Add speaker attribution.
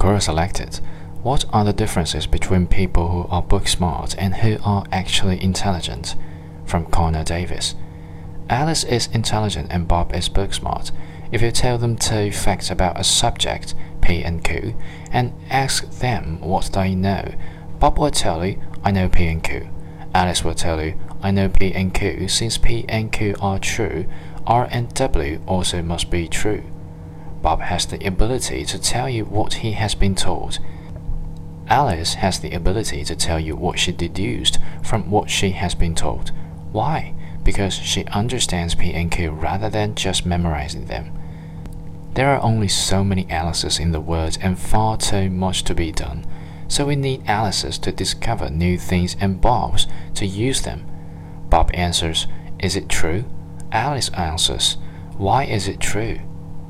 Speaker 1: Quora selected. What are the differences between people who are book smart and who are actually intelligent? From Conner Davis. Alice is intelligent and Bob is book smart. If you tell them two facts about a subject, P and Q, and ask them what they know, Bob will tell you, I know P and Q. Alice will tell you, I know P and Q. Since P and Q are true, R and W also must be true. Bob has the ability to tell you what he has been told. Alice has the ability to tell you what she deduced from what she has been told. Why? Because she understands P and Q rather than just memorizing them. There are only so many Alices in the world and far too much to be done. So we need Alices to discover new things and Bobs to use them. Bob answers, Is it true? Alice answers, Why is it true?